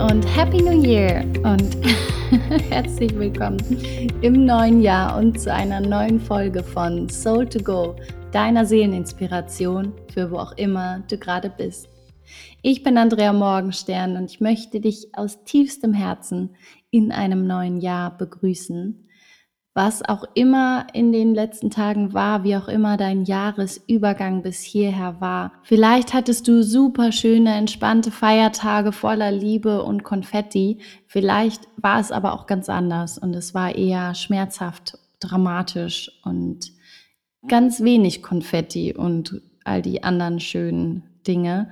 Und Happy New Year und herzlich willkommen im neuen Jahr und zu einer neuen Folge von Soul to Go, deiner Seeleninspiration für wo auch immer du gerade bist. Ich bin Andrea Morgenstern und ich möchte dich aus tiefstem Herzen in einem neuen Jahr begrüßen was auch immer in den letzten Tagen war, wie auch immer dein Jahresübergang bis hierher war. Vielleicht hattest du super schöne, entspannte Feiertage voller Liebe und Konfetti. Vielleicht war es aber auch ganz anders und es war eher schmerzhaft, dramatisch und ganz wenig Konfetti und all die anderen schönen Dinge.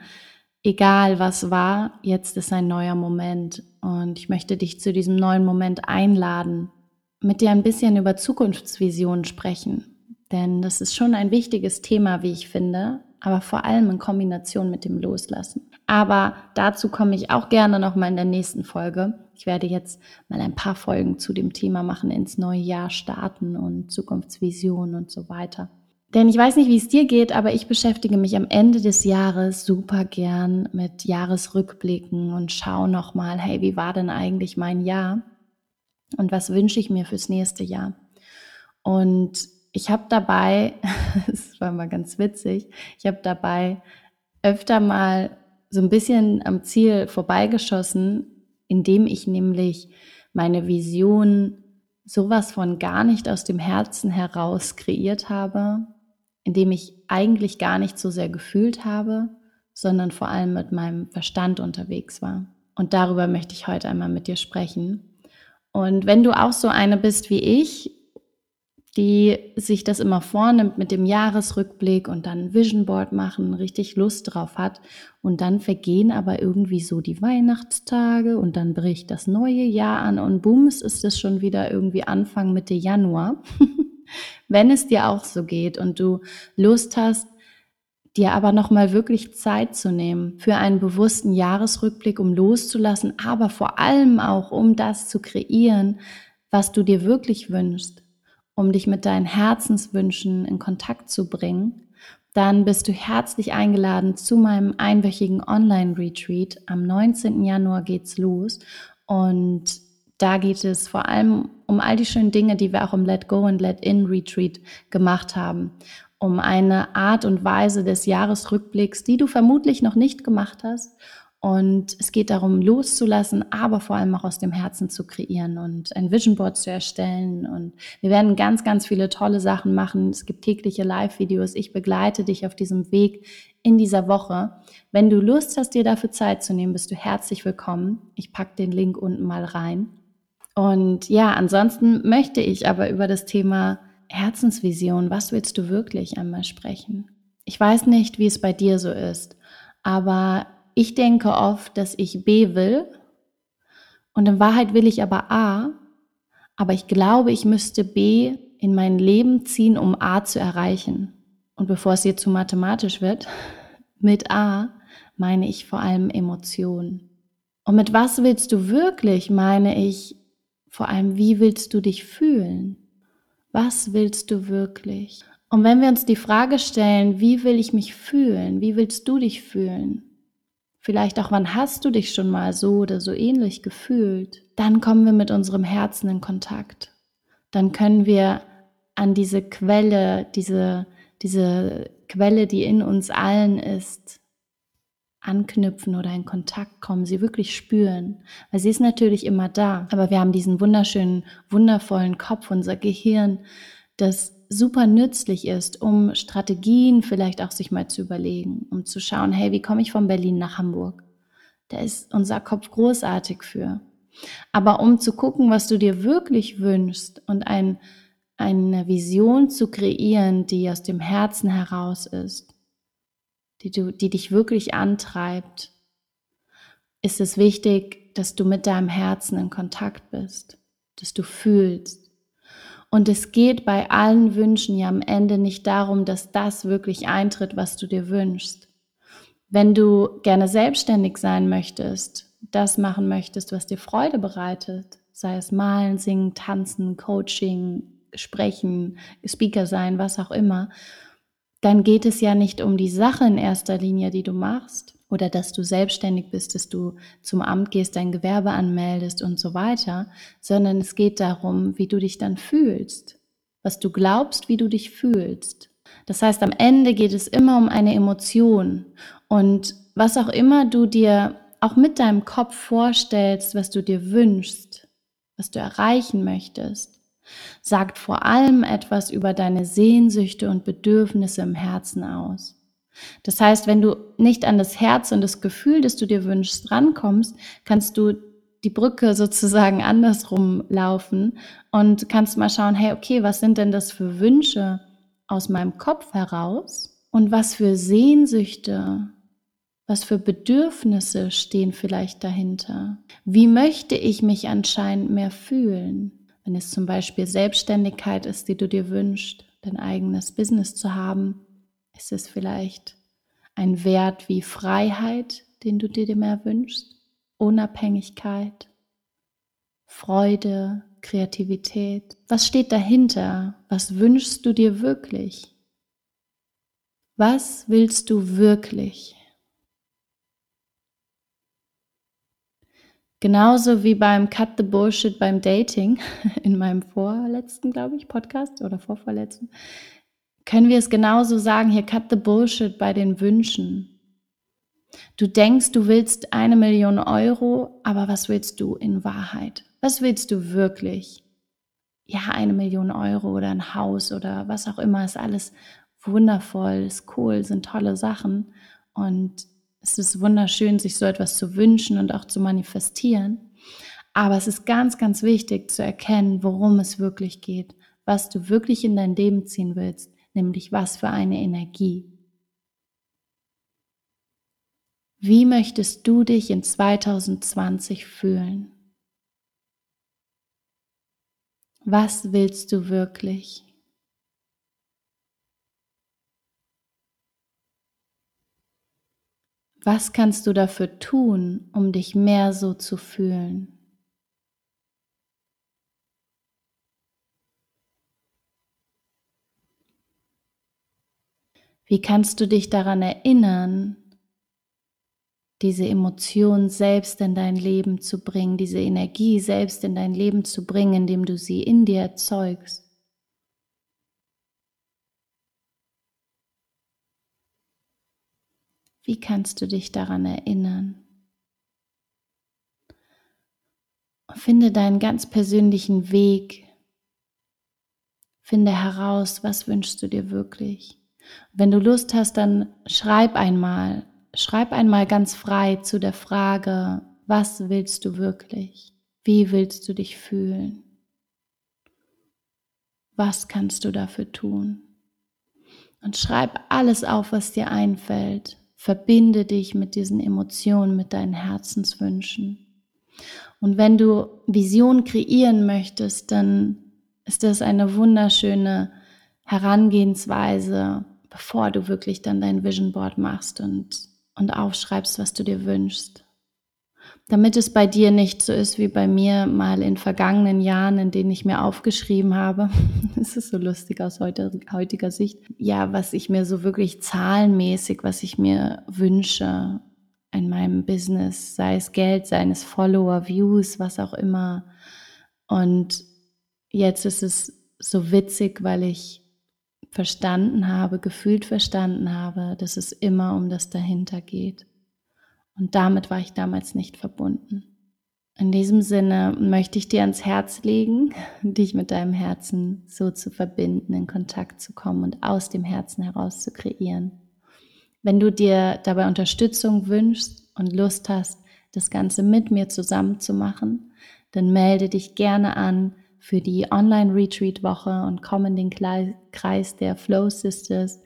Egal was war, jetzt ist ein neuer Moment und ich möchte dich zu diesem neuen Moment einladen, mit dir ein bisschen über Zukunftsvisionen sprechen. Denn das ist schon ein wichtiges Thema, wie ich finde, aber vor allem in Kombination mit dem Loslassen. Aber dazu komme ich auch gerne nochmal in der nächsten Folge. Ich werde jetzt mal ein paar Folgen zu dem Thema machen, ins neue Jahr starten und Zukunftsvisionen und so weiter. Denn ich weiß nicht, wie es dir geht, aber ich beschäftige mich am Ende des Jahres super gern mit Jahresrückblicken und schaue nochmal, hey, wie war denn eigentlich mein Jahr? Und was wünsche ich mir fürs nächste Jahr. Und ich habe dabei, das war mal ganz witzig, ich habe dabei öfter mal so ein bisschen am Ziel vorbeigeschossen, indem ich nämlich meine Vision sowas von gar nicht aus dem Herzen heraus kreiert habe, indem ich eigentlich gar nicht so sehr gefühlt habe, sondern vor allem mit meinem Verstand unterwegs war. Und darüber möchte ich heute einmal mit dir sprechen. Und wenn du auch so eine bist wie ich, die sich das immer vornimmt mit dem Jahresrückblick und dann Vision Board machen, richtig Lust drauf hat und dann vergehen aber irgendwie so die Weihnachtstage und dann bricht das neue Jahr an und bums ist es schon wieder irgendwie Anfang Mitte Januar. Wenn es dir auch so geht und du Lust hast, dir aber nochmal wirklich Zeit zu nehmen für einen bewussten Jahresrückblick, um loszulassen, aber vor allem auch, um das zu kreieren, was du dir wirklich wünschst, um dich mit deinen Herzenswünschen in Kontakt zu bringen, dann bist du herzlich eingeladen zu meinem einwöchigen Online-Retreat. Am 19. Januar geht's los und da geht es vor allem um all die schönen Dinge, die wir auch im Let Go and Let In Retreat gemacht haben um eine Art und Weise des Jahresrückblicks, die du vermutlich noch nicht gemacht hast. Und es geht darum, loszulassen, aber vor allem auch aus dem Herzen zu kreieren und ein Vision Board zu erstellen. Und wir werden ganz, ganz viele tolle Sachen machen. Es gibt tägliche Live-Videos. Ich begleite dich auf diesem Weg in dieser Woche. Wenn du Lust hast, dir dafür Zeit zu nehmen, bist du herzlich willkommen. Ich packe den Link unten mal rein. Und ja, ansonsten möchte ich aber über das Thema Herzensvision, was willst du wirklich einmal sprechen? Ich weiß nicht, wie es bei dir so ist, aber ich denke oft, dass ich B will und in Wahrheit will ich aber A, aber ich glaube, ich müsste B in mein Leben ziehen, um A zu erreichen. Und bevor es hier zu mathematisch wird, mit A meine ich vor allem Emotionen. Und mit was willst du wirklich, meine ich vor allem, wie willst du dich fühlen? Was willst du wirklich? Und wenn wir uns die Frage stellen, wie will ich mich fühlen? Wie willst du dich fühlen? Vielleicht auch, wann hast du dich schon mal so oder so ähnlich gefühlt? Dann kommen wir mit unserem Herzen in Kontakt. Dann können wir an diese Quelle, diese, diese Quelle, die in uns allen ist, anknüpfen oder in Kontakt kommen, sie wirklich spüren. Weil sie ist natürlich immer da, aber wir haben diesen wunderschönen, wundervollen Kopf, unser Gehirn, das super nützlich ist, um Strategien vielleicht auch sich mal zu überlegen, um zu schauen, hey, wie komme ich von Berlin nach Hamburg? Da ist unser Kopf großartig für. Aber um zu gucken, was du dir wirklich wünschst und ein, eine Vision zu kreieren, die aus dem Herzen heraus ist, die, du, die dich wirklich antreibt, ist es wichtig, dass du mit deinem Herzen in Kontakt bist, dass du fühlst. Und es geht bei allen Wünschen ja am Ende nicht darum, dass das wirklich eintritt, was du dir wünschst. Wenn du gerne selbstständig sein möchtest, das machen möchtest, was dir Freude bereitet, sei es malen, singen, tanzen, Coaching, sprechen, Speaker sein, was auch immer, dann geht es ja nicht um die Sache in erster Linie, die du machst oder dass du selbstständig bist, dass du zum Amt gehst, dein Gewerbe anmeldest und so weiter, sondern es geht darum, wie du dich dann fühlst, was du glaubst, wie du dich fühlst. Das heißt, am Ende geht es immer um eine Emotion und was auch immer du dir auch mit deinem Kopf vorstellst, was du dir wünschst, was du erreichen möchtest, sagt vor allem etwas über deine Sehnsüchte und Bedürfnisse im Herzen aus. Das heißt, wenn du nicht an das Herz und das Gefühl, das du dir wünschst, rankommst, kannst du die Brücke sozusagen andersrum laufen und kannst mal schauen, hey, okay, was sind denn das für Wünsche aus meinem Kopf heraus und was für Sehnsüchte, was für Bedürfnisse stehen vielleicht dahinter? Wie möchte ich mich anscheinend mehr fühlen? Wenn es zum Beispiel Selbstständigkeit ist, die du dir wünschst, dein eigenes Business zu haben, ist es vielleicht ein Wert wie Freiheit, den du dir mehr wünschst, Unabhängigkeit, Freude, Kreativität. Was steht dahinter? Was wünschst du dir wirklich? Was willst du wirklich? Genauso wie beim Cut the Bullshit beim Dating in meinem vorletzten, glaube ich, Podcast oder vorvorletzten, können wir es genauso sagen, hier cut the bullshit bei den Wünschen. Du denkst, du willst eine Million Euro, aber was willst du in Wahrheit? Was willst du wirklich? Ja, eine Million Euro oder ein Haus oder was auch immer ist alles wundervoll, ist cool, sind tolle Sachen und es ist wunderschön, sich so etwas zu wünschen und auch zu manifestieren. Aber es ist ganz, ganz wichtig zu erkennen, worum es wirklich geht, was du wirklich in dein Leben ziehen willst nämlich was für eine Energie. Wie möchtest du dich in 2020 fühlen? Was willst du wirklich? Was kannst du dafür tun, um dich mehr so zu fühlen? Wie kannst du dich daran erinnern, diese Emotion selbst in dein Leben zu bringen, diese Energie selbst in dein Leben zu bringen, indem du sie in dir erzeugst? Wie kannst du dich daran erinnern? Finde deinen ganz persönlichen Weg. Finde heraus, was wünschst du dir wirklich. Wenn du Lust hast, dann schreib einmal, schreib einmal ganz frei zu der Frage, was willst du wirklich? Wie willst du dich fühlen? Was kannst du dafür tun? Und schreib alles auf, was dir einfällt. Verbinde dich mit diesen Emotionen, mit deinen Herzenswünschen. Und wenn du Vision kreieren möchtest, dann ist das eine wunderschöne Herangehensweise, bevor du wirklich dann dein Vision Board machst und, und aufschreibst, was du dir wünschst. Damit es bei dir nicht so ist wie bei mir mal in vergangenen Jahren, in denen ich mir aufgeschrieben habe. Es ist so lustig aus heutiger Sicht. Ja, was ich mir so wirklich zahlenmäßig, was ich mir wünsche in meinem Business, sei es Geld, sei es Follower, Views, was auch immer. Und jetzt ist es so witzig, weil ich verstanden habe, gefühlt verstanden habe, dass es immer um das dahinter geht. Und damit war ich damals nicht verbunden. In diesem Sinne möchte ich dir ans Herz legen, dich mit deinem Herzen so zu verbinden, in Kontakt zu kommen und aus dem Herzen heraus zu kreieren. Wenn du dir dabei Unterstützung wünschst und Lust hast, das Ganze mit mir zusammen zu machen, dann melde dich gerne an für die Online-Retreat-Woche und komm in den Kreis der Flow Sisters.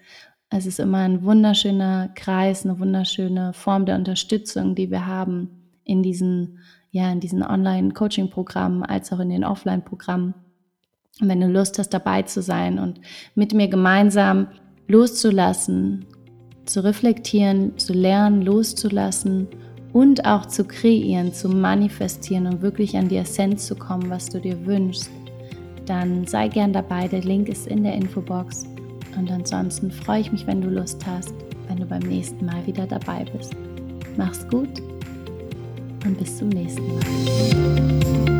Es ist immer ein wunderschöner Kreis, eine wunderschöne Form der Unterstützung, die wir haben in diesen, ja, in diesen Online-Coaching-Programmen als auch in den Offline-Programmen. Und wenn du Lust hast, dabei zu sein und mit mir gemeinsam loszulassen, zu reflektieren, zu lernen, loszulassen und auch zu kreieren, zu manifestieren und wirklich an die Essenz zu kommen, was du dir wünschst, dann sei gern dabei. Der Link ist in der Infobox Und ansonsten freue ich mich, wenn du Lust hast, wenn du beim nächsten Mal wieder dabei bist. Mach's gut und bis zum nächsten Mal.